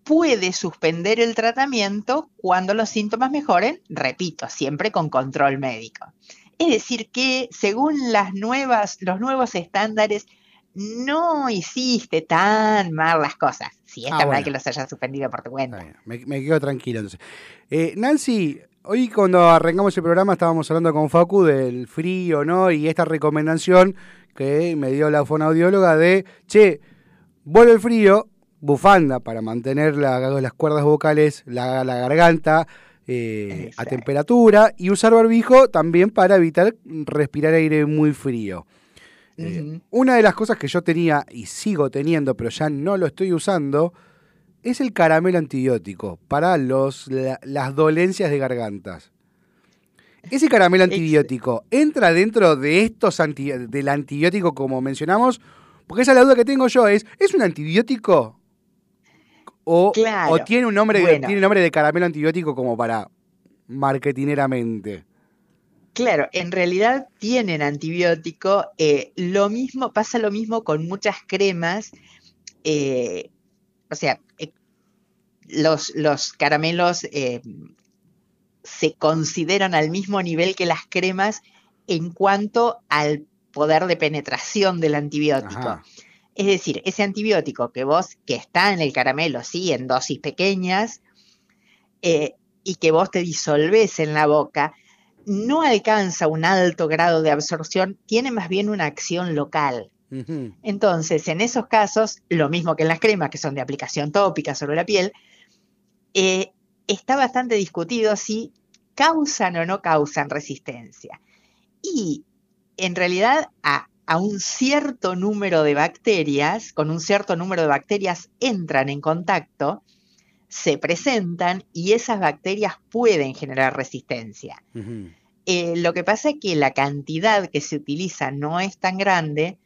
puede suspender el tratamiento cuando los síntomas mejoren, repito, siempre con control médico. Es decir, que según las nuevas, los nuevos estándares, no hiciste tan mal las cosas. Si es Ah, verdad bueno. que los hayas suspendido por tu cuenta. Me, me quedo tranquilo entonces. Eh, Nancy, hoy cuando arrancamos el programa estábamos hablando con Facu del frío, ¿no? Y esta recomendación que me dio la fonoaudióloga de, che, vuelve el frío, bufanda para mantener la- las cuerdas vocales, la, la garganta eh, a temperatura y usar barbijo también para evitar respirar aire muy frío. Eh. Una de las cosas que yo tenía y sigo teniendo, pero ya no lo estoy usando, es el caramelo antibiótico para los, la- las dolencias de gargantas. Ese caramelo antibiótico entra dentro de estos anti- del antibiótico como mencionamos, porque esa es la duda que tengo yo es, ¿es un antibiótico? O, Claro. o tiene un nombre Bueno. tiene nombre de caramelo antibiótico como para marketineramente. Claro, en realidad tienen antibiótico. eh, lo mismo, pasa lo mismo con muchas cremas. eh, o sea, eh, los, los caramelos se consideran al mismo nivel que las cremas en cuanto al poder de penetración del antibiótico. Ajá. Es decir, ese antibiótico que vos, que está en el caramelo, sí, en dosis pequeñas, y que vos te disolvés en la boca, no alcanza un alto grado de absorción, tiene más bien una acción local. Entonces, en esos casos, lo mismo que en las cremas, que son de aplicación tópica sobre la piel, eh, está bastante discutido si causan o no causan resistencia. Y en realidad a, a un cierto número de bacterias, con un cierto número de bacterias entran en contacto, se presentan y esas bacterias pueden generar resistencia. Eh, lo que pasa es que la cantidad que se utiliza no es tan grande,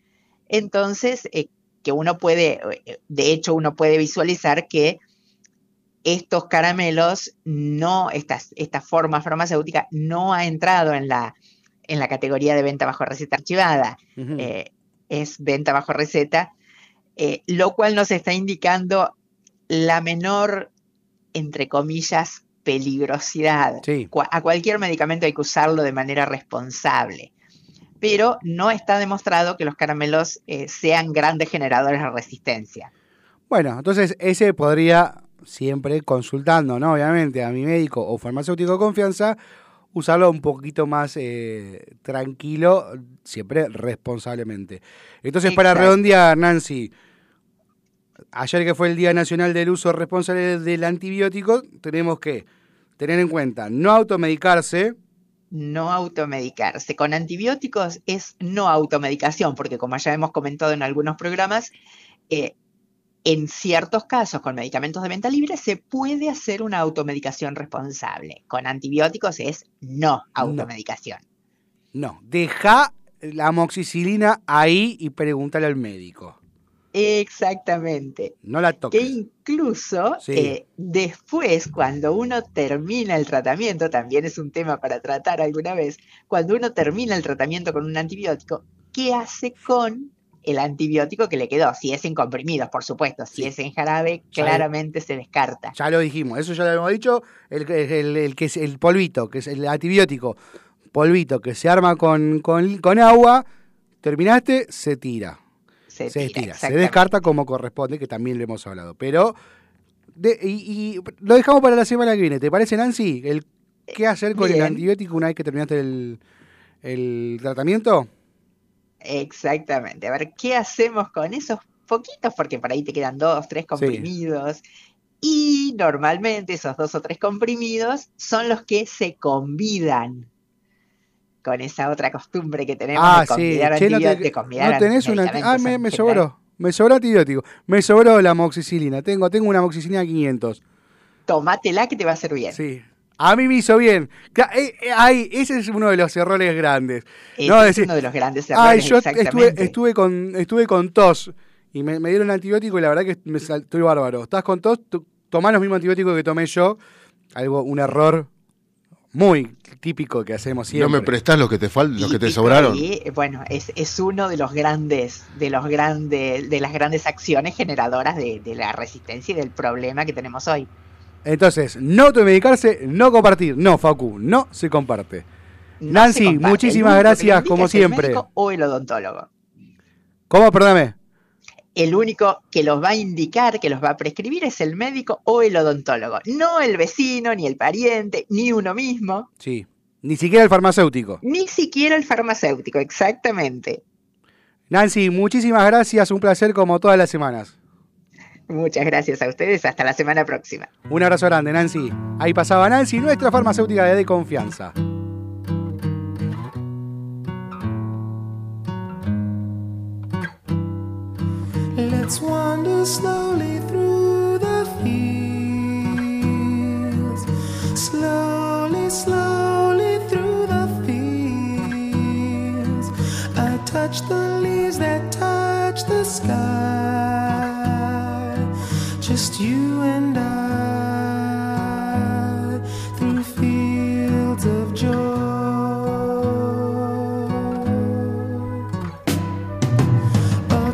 entonces eh, que uno puede, eh, de hecho uno puede visualizar que estos caramelos no, estas, esta forma farmacéutica no ha entrado en la, en la categoría de venta bajo receta archivada, eh, es venta bajo receta, lo cual nos está indicando la menor, entre comillas, peligrosidad. Sí. A cualquier medicamento hay que usarlo de manera responsable. Pero no está demostrado que los caramelos eh, sean grandes generadores de resistencia. Bueno, entonces ese podría siempre consultando, ¿no? Obviamente a mi médico o farmacéutico de confianza, usarlo un poquito más eh, tranquilo, siempre responsablemente. Entonces, para redondear, Nancy, ayer que fue el Día Nacional del Uso Responsable del Antibiótico, tenemos que tener en cuenta no automedicarse, No automedicarse. Con antibióticos es no automedicación, porque como ya hemos comentado en algunos programas, eh, en ciertos casos con medicamentos de venta libre se puede hacer una automedicación responsable. Con antibióticos es no automedicación. no, deja la amoxicilina ahí y pregúntale al médico. Exactamente. No la Que toques. incluso Sí. eh, después, cuando uno termina el tratamiento, también es un tema para tratar alguna vez, cuando uno termina el tratamiento con un antibiótico, ¿qué hace con el antibiótico que le quedó? Si es en comprimidos, por supuesto, si Sí. es en jarabe, Ya claramente se descarta. Ya lo dijimos, eso ya lo hemos dicho. El, que- el- el que es el polvito, que es el antibiótico, polvito que se arma con, con, con agua, terminaste, se tira. Se, Se, tira, se descarta como corresponde, que también lo hemos hablado. Pero, de- y, y lo dejamos para la semana que viene. ¿Te parece, Nancy? El, ¿Qué hacer con el antibiótico una vez que terminaste el, el tratamiento? Exactamente. A ver, ¿qué hacemos con esos poquitos? Porque por ahí te quedan dos, tres comprimidos. Y normalmente esos dos o tres comprimidos son los que se convidan con esa otra costumbre que tenemos Ah, de sí. convidar no, te- antibióticos, de convidar no tenés una. Ah, me, sobró. Me sobró antibiótico. Me sobró la amoxicilina. Tengo, tengo una amoxicilina 500. Tomátela que te va a hacer bien. Sí. A mí me hizo bien. Eh, eh, ay, ese es uno de los errores grandes. Ese No, es decir, uno de los grandes Ay, errores, yo estuve, estuve con estuve con tos y me, me dieron antibiótico y la verdad que me sal- estoy bárbaro. Estás con tos, tu- tomá los mismos antibióticos que tomé yo. Algo, un error muy típico que hacemos ¿No siempre. me prestás los que te fal los que te sobraron? y, bueno, es, es uno de los grandes, de los grandes, de las grandes acciones generadoras de, de la resistencia y del problema que tenemos hoy. Entonces, no automedicarse, no compartir. No, Facu, no se comparte. No Nancy, se comparte. muchísimas gracias, como es el siempre. médico o el odontólogo. ¿Cómo? Perdóname. El único que los va a indicar, que los va a prescribir, es el médico o el odontólogo. No el vecino, ni el pariente, ni uno mismo, Sí. Ni siquiera el farmacéutico. ni siquiera el farmacéutico, exactamente. Nancy, muchísimas gracias. Un placer como todas las semanas. Muchas gracias a ustedes, hasta la semana próxima. Un abrazo grande, Nancy. Ahí pasaba Nancy, nuestra farmacéutica de confianza. Let's wander slowly through the fields. Slowly, slowly through the fields. I touch the leaves that touch the sky. Just you and I through fields of joy. All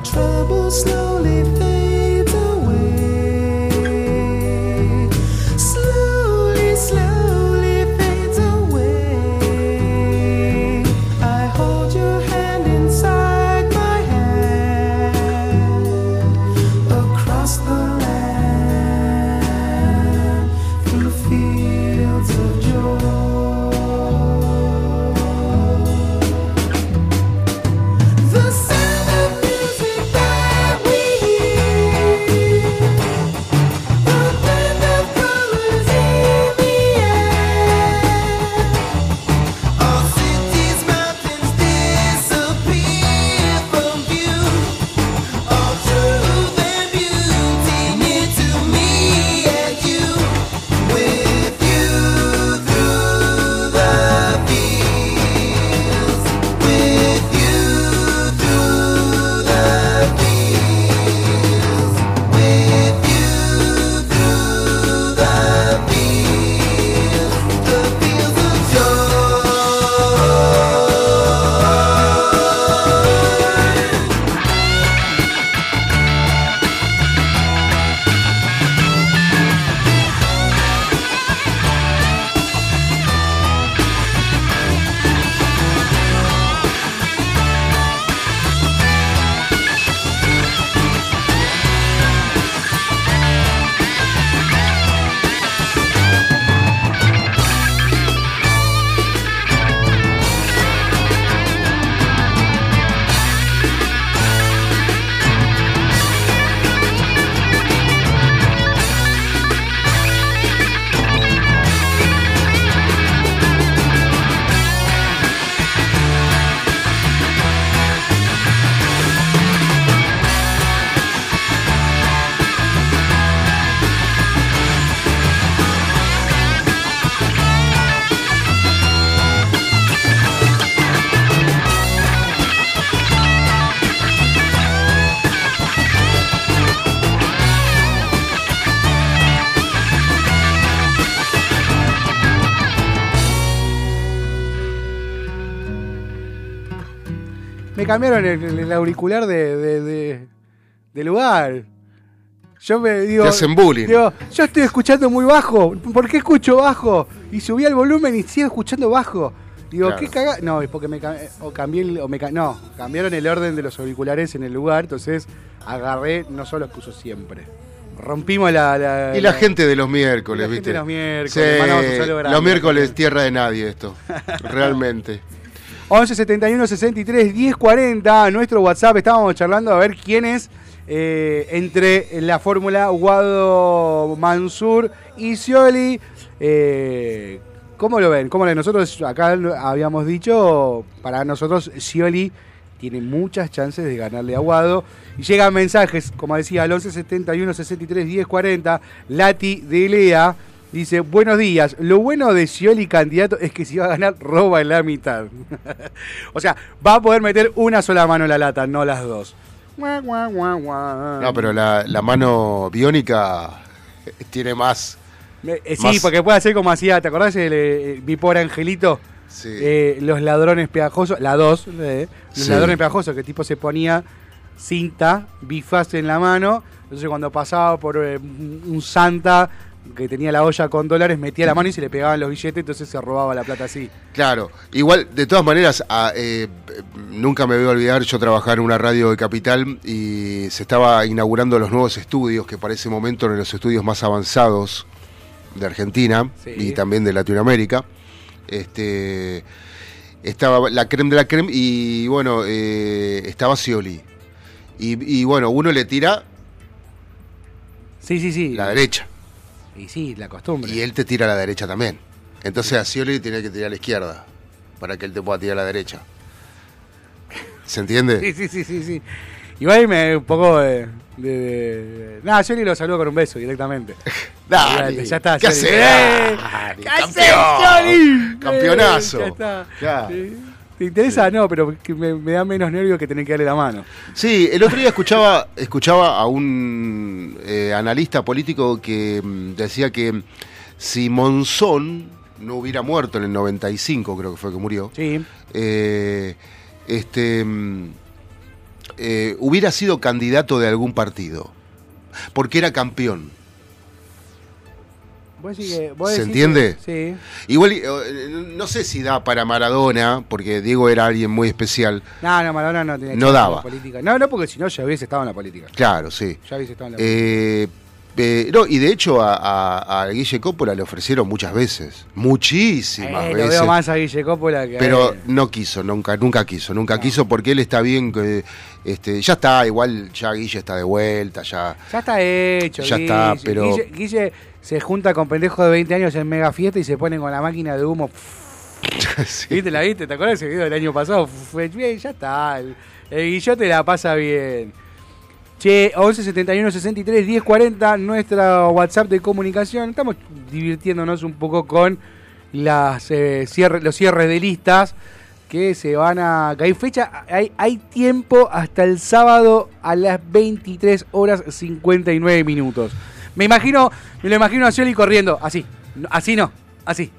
me cambiaron el, el auricular de, de, de- de lugar. Yo me digo. Te hacen bullying. Digo, yo estoy escuchando muy bajo. ¿Por qué escucho bajo? Y subí el volumen y sigo escuchando bajo. Digo, Claro. ¿qué caga? No, es porque me o cambié el- o me ca- no, cambiaron el orden de los auriculares en el lugar, entonces agarré no son los que uso siempre. Rompimos la, la- Y la gente de los miércoles, la gente ¿viste? de los miércoles, Sí, mandamos un saludo grande. los miércoles tierra de nadie esto. Realmente. 11 71 63 10 40, nuestro WhatsApp. Estábamos charlando a ver quién es eh, entre la fórmula Guado Mansur y Scioli. Eh, ¿Cómo lo ven? ¿Cómo lo ven? Nosotros acá habíamos dicho, para nosotros Scioli tiene muchas chances de ganarle a Guado. Y llegan mensajes, como decía, al 11 71 63 10 40. Lati de Lea dice: Buenos días. Lo bueno de Scioli candidato es que si va a ganar, roba en la mitad. o sea, va a poder meter una sola mano en la lata, no las dos. No, pero la, la mano biónica tiene más. Eh, sí, más- porque puede hacer como hacía, ¿te acordás el, eh, mi pobre angelito? Sí. Eh, los ladrones pegajosos, la 2, los Sí. ladrones pegajosos, que el tipo se ponía cinta, bifaz en la mano, entonces cuando pasaba por eh, un santa que tenía la olla con dólares, metía la mano y se le pegaban los billetes, entonces se robaba la plata así. Claro, igual, de todas maneras, a- eh, nunca me voy a olvidar, yo trabajaba en una radio de Capital y se estaba inaugurando los nuevos estudios, que para ese momento eran los estudios más avanzados de Argentina Sí. y también de Latinoamérica. Este, estaba la creme de la creme y bueno, eh, estaba Scioli. Y, y bueno, uno le tira Sí, sí, sí. la derecha Y sí, la costumbre. y él te tira a la derecha también. Entonces a Scioli tiene que tirar a la izquierda para que él te pueda tirar a la derecha. ¿Se entiende? Sí, sí, sí, sí, sí. Igual me un poco de... de, de- Nada, ni lo saludo con un beso directamente. Dale, ya está. ¿Qué Scioli. haces? ¡Eh! Dale, ¿Qué haces, campeón! Scioli? Campeonazo. Eh, ya está. Sí. ¿Te interesa? No, pero me, me da menos nervio que tener que darle la mano. Sí, el otro día escuchaba, escuchaba a un eh, analista político que mm, decía que si Monzón no hubiera muerto en el 95, creo que fue que murió, Sí. eh, este, mm, eh, hubiera sido candidato de algún partido, porque era campeón. ¿Vos decís que- vos ¿Se entiende? que- sí. Igual, eh, no sé si da para Maradona, porque Diego era alguien muy especial. No, no, Maradona no tenía No en daba. la política. No, no, porque si no ya hubiese estado en la política. Claro, sí. Ya hubiese estado en la política. Eh, eh, no, y de hecho a, a- a Guille Coppola le ofrecieron muchas veces, muchísimas Eh, lo veces. veo más a Guille Coppola que a Pero no quiso, nunca, nunca quiso, nunca quiso porque él está bien, que, este, ya está, igual ya Guille está de vuelta, ya. Ya está hecho. Ya Guille. está, pero- Guille, Guille se junta con pendejos de 20 años en mega fiesta y se ponen con la máquina de humo. Sí. ¿Viste la viste? ¿Te acuerdas ese video del año pasado? Bien, ya está. El, el Guillote la pasa bien. Che, 11 71 63 10 40, nuestra WhatsApp de comunicación. Estamos divirtiéndonos un poco con las eh, cierre- los cierres de listas que se van a. que hay fecha, hay, hay tiempo hasta el sábado a las 23 horas 59 minutos. Me imagino, me lo imagino a Scioli corriendo, así. Así no, así.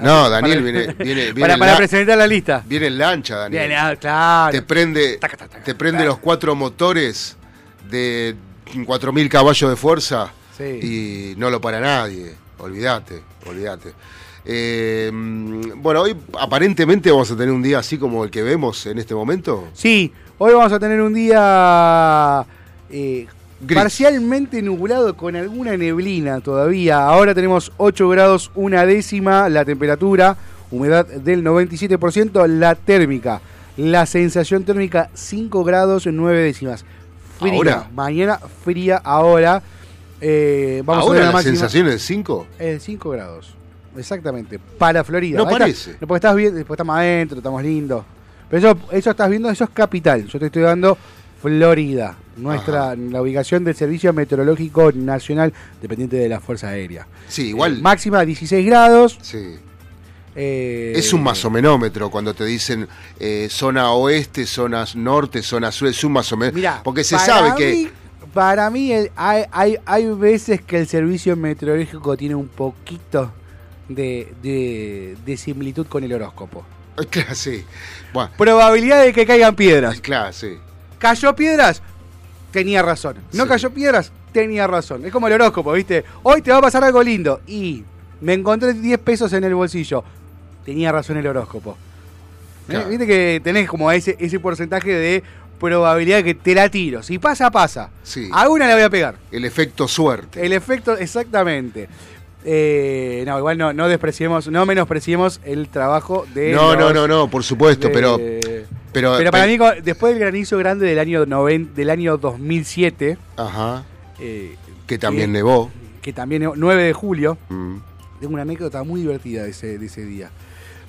No, Daniel para- viene, viene, viene, para, en para la- presentar la lista. viene en lancha, Daniel. Bien, ah, claro. te prende, Taca, taca, taca, te prende los cuatro motores de 4.000 caballos de fuerza Sí. y no lo para nadie. Olvídate, olvídate. Eh, bueno, hoy aparentemente vamos a tener un día así como el que vemos en este momento. Sí, hoy vamos a tener un día eh, Gris. parcialmente nublado con alguna neblina todavía. Ahora tenemos 8 grados, una décima la temperatura, humedad del 97%, la térmica, la sensación térmica 5 grados, 9 décimas. Fría, Ahora. mañana fría ahora. Eh, vamos a Ahora ver la sensación es 5. Es 5 grados. Exactamente. Para Florida. No Ahí está. parece. No, porque estás bien, después estamos adentro, estamos lindos. Pero eso, eso estás viendo, eso es capital. Yo te estoy dando Florida, nuestra, la ubicación del Servicio Meteorológico Nacional, dependiente de la Fuerza Aérea. Sí, igual. Eh, máxima 16 grados. sí. eh, Es un masomenómetro cuando te dicen eh, zona oeste, zona norte, zona sur, es un masomenómetro. Mirá, Porque se sabe que. Para mí el- hay, hay, hay veces que el servicio meteorológico tiene un poquito de, de- de similitud con el horóscopo. Claro, sí. Bueno, Probabilidad de que caigan piedras. claro, sí. ¿Cayó piedras? Tenía razón. ¿No Sí. cayó piedras? Tenía razón. Es como el horóscopo, ¿viste? Hoy te va a pasar algo lindo. Y me encontré 10 pesos en el bolsillo. Tenía razón el horóscopo. ¿Eh? Viste que tenés como ese, ese porcentaje de probabilidad que te la tiro. Si pasa, pasa. Sí. A una la voy a pegar. El efecto suerte. El efecto, exactamente. Eh, no, igual no, no despreciemos, no menospreciemos el trabajo de. No, no, los- no, no, por supuesto, de- pero, pero, pero para pe- mí, después del granizo grande del año, noven- del año 2007, Ajá, eh, que también que- nevó. que también, 9 de julio, Mm. tengo una anécdota muy divertida de ese, de ese día.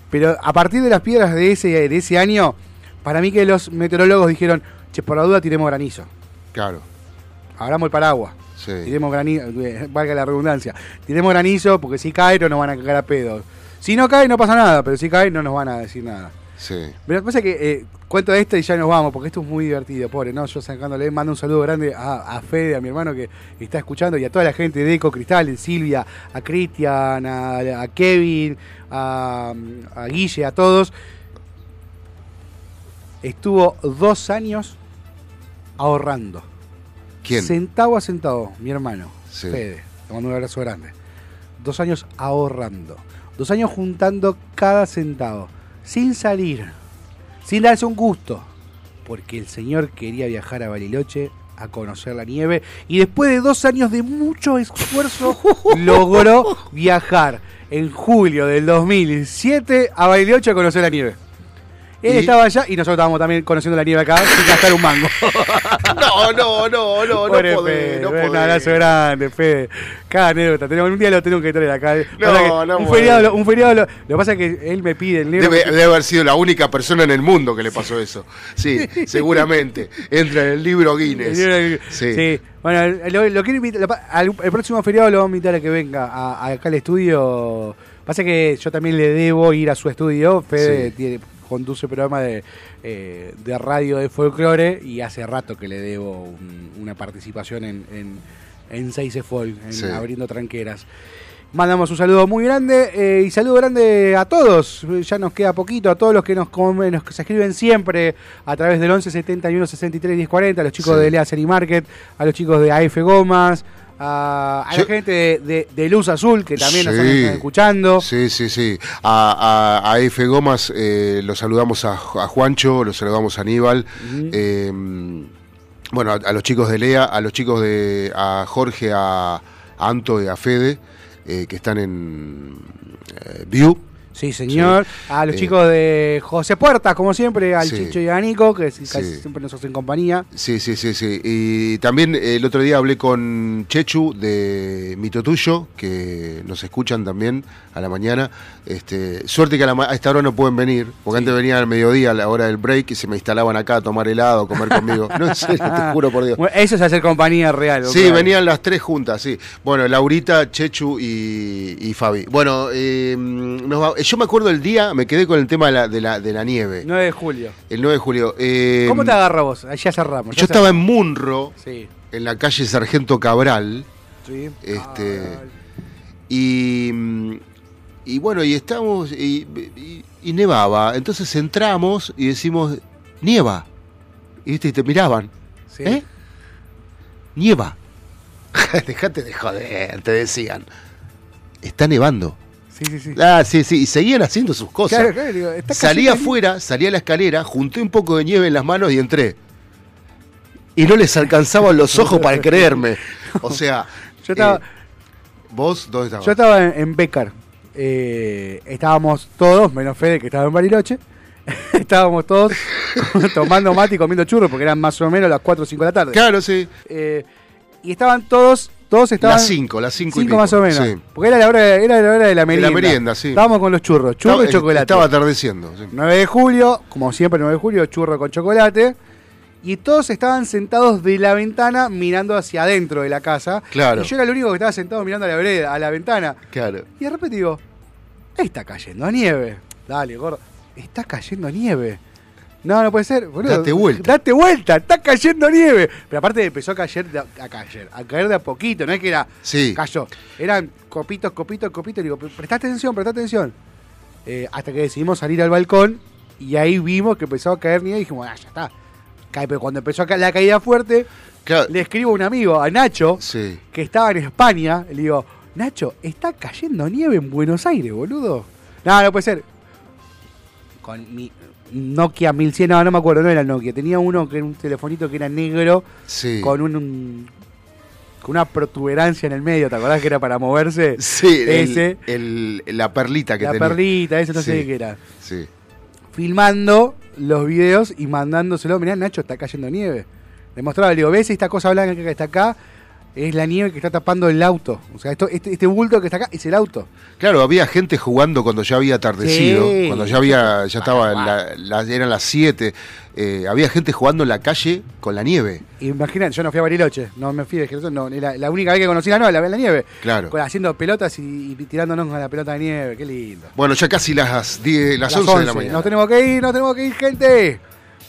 Pero a partir de las piedras de ese, de ese año, para mí que los meteorólogos dijeron, che, por la duda tiremos granizo. Claro, Abramos el paraguas. Sí. Tiremos granizo, eh, valga la redundancia. Tiremos granizo porque si cae no nos van a cagar a pedo. Si no cae no pasa nada, pero si cae no nos van a decir nada. Sí. Pero lo que pasa es que eh, cuento esto y ya nos vamos, porque esto es muy divertido, pobre, ¿no? Yo sacándole, mando un saludo grande a, a Fede, a mi hermano que está escuchando, y a toda la gente de Eco Cristal, Silvia, a Cristian, a, a Kevin, a, a Guille, a todos. Estuvo dos años ahorrando. ¿Quién? Centavo a centavo, mi hermano, Sí. Fede. Te mando un abrazo grande. Dos años ahorrando. Dos años juntando cada centavo. Sin salir. Sin darse un gusto. Porque el señor quería viajar a Bariloche a conocer la nieve. Y después de dos años de mucho esfuerzo, logró viajar en julio del 2007 a Bariloche a conocer la nieve. Él Y- estaba allá y nosotros estábamos también conociendo la nieve acá sin gastar un mango. No, no, no, no, no Pobre podés, Fede, no un podés. abrazo grande, Fede. Cada anécdota, tenemos, un día lo tenemos que traer acá. No, que no un podés. feriado, lo- un feriado, lo, lo que pasa es que él me pide el libro. Debe, debe haber sido la única persona en el mundo que le pasó eso. Sí, seguramente. Entra en el libro Guinness. Sí. Sí. Bueno, lo, lo quiero invitar, lo al- el próximo feriado lo vamos a invitar a que venga a, a acá al estudio. Pasa que yo también le debo ir a su estudio. Fede Sí. tiene- conduce programa de, eh, de radio de folclore y hace rato que le debo un- una participación en, en, en Folk, en Sí. Abriendo Tranqueras. Mandamos un saludo muy grande eh, y saludo grande a todos. Ya nos queda poquito, a todos los que nos, comen, nos que se escriben siempre a través del 11 71 63 10 40, a los chicos Sí. de Lea City Market, a los chicos de AF Gomas, a, a la gente de, de- de Luz Azul que también nos Sí. están escuchando. Sí, sí, sí. A, a, a F. Gomas eh, lo saludamos a, Juancho, lo saludamos a Aníbal. eh, bueno, a, los chicos de Lea, a los chicos de. a Jorge, a, a Anto y a Fede, eh, que están en eh, View. Sí, señor. A los Eh, chicos de José Puerta, como siempre, al Sí. Chicho y a Nico, que casi Sí. siempre nos hacen compañía. Sí, sí, sí, sí. Y también el otro día hablé con Chechu de Mito Tuyo, que nos escuchan también a la mañana. Este, suerte que a, la ma- a esta hora no pueden venir, porque antes venían al mediodía a la hora del break y se me instalaban acá a tomar helado, a comer conmigo. No, en serio, te juro por Dios. Bueno, eso es hacer compañía real. Sí, claro. venían las tres juntas, sí. Bueno, Laurita, Chechu y, y Fabi. Bueno, eh, nos va- yo me acuerdo el día, me quedé con el tema de la, de la, de la nieve, 9 de julio. el 9 de julio. Eh, ¿Cómo te agarra vos? Ahí Ya cerramos. ya Yo estaba en. Munro, Sí. en la calle Sargento Cabral, Sí. Este, y, y bueno, y estamos, y, y- y nevaba, entonces entramos y decimos, nieva, y, viste, y te miraban, sí. ¿eh? Nieva. Dejate de joder, te decían. Está nevando. Sí, sí, sí. Ah, sí, sí, y seguían haciendo sus cosas. Claro, claro, digo, está Salí afuera, salí a la escalera, junté un poco de nieve en las manos y entré. Y no les alcanzaban los ojos para creerme. O sea, Yo estaba- eh, ¿vos dónde estabas? Yo estaba en, en Becar. Eh, estábamos todos, menos Fede que estaba en Bariloche. estábamos todos tomando mate y comiendo churros porque eran más o menos las 4 o 5 de la tarde. Claro, sí. Eh, y estaban todos, todos estaban. Las 5, las 5 y cinco pico. más o menos. Sí. Porque era la hora de, era la hora de la merienda. merienda, sí. Estábamos con los churros, churro Estaba- y chocolate. Estaba atardeciendo. sí. 9 de julio, como siempre 9 de julio, churro con chocolate. Y todos estaban sentados de la ventana mirando hacia adentro de la casa. Claro. Y yo era el único que estaba sentado mirando a la vereda, a la ventana. Claro. Y de repente digo, está cayendo nieve. Dale, gordo. Está cayendo nieve. No, no puede ser. boludo. Date vuelta. Date vuelta, está cayendo nieve. Pero aparte empezó a caer, de a, caer, a caer de a poquito, no es que era Sí. cayó. Eran copitos, copitos, copitos. Digo, presta atención, presta atención. Eh, hasta que decidimos salir al balcón y ahí vimos que empezó a caer nieve y dijimos, ah, ya está. Cae, pero cuando empezó a caer la caída fuerte, Claro, le escribo a un amigo, a Nacho, sí. que estaba en España. Le digo, Nacho, está cayendo nieve en Buenos Aires, boludo. No, no puede ser. Con mi Nokia 1100, no, no me acuerdo, no era el Nokia. Tenía uno que era un telefonito que era negro Sí. con un, un- con una protuberancia en el medio, ¿te acordás que era para moverse? Sí, ese, el- la perlita que la tenía. perlita, ese no sé qué era. Sí. Filmando los videos y mandándoselo. Mirá, Nacho, está cayendo nieve. Le mostraba, le digo, ¿ves esta cosa blanca que está acá? Es la nieve que está tapando el auto. O sea, esto, este, este bulto que está acá es el auto. Claro, había gente jugando cuando ya había atardecido, Sí. cuando ya había, ya estaba, Guau, la- la- eran las 7, había gente jugando en la calle con la nieve. Imagínate, yo no fui a Bariloche, no me fui de Jerezón, no, la, la única vez que conocí la no, la, la nieve. Claro. Haciendo pelotas y, y tirándonos con la pelota de nieve, qué lindo. Bueno, ya casi las 10, las, Las 11, de la 11, mañana. Nos tenemos que ir, nos tenemos que ir, gente.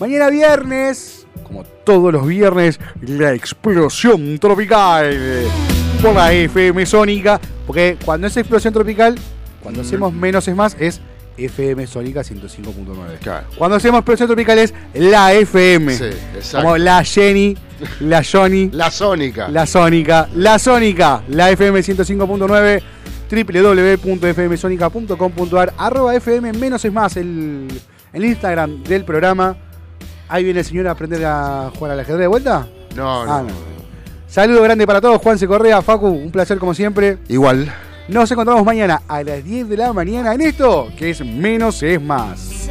Mañana viernes, como todos los viernes, la explosión tropical por la FM Sónica. Porque cuando es explosión tropical, cuando hacemos menos es más, es FM Sónica 105.9. Claro. Cuando hacemos explosión tropical es la FM. Sí, exacto. Como la Jenny, la Johnny, La Sónica. la Sónica, la Sónica, la FM 105.9, www.fmsonica.com.ar, arroba FM menos es más, el, el Instagram del programa. Ahí viene el señor a aprender a jugar al ajedrez de vuelta. No, no. Ah, no. Saludo grande para todos, Juan C. Correa, Facu, un placer como siempre. Igual. Nos encontramos mañana a las 10 de la mañana en esto, que es menos es más.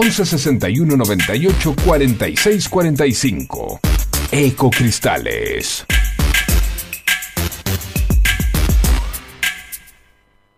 11 61 98 46 45. Ecocristales.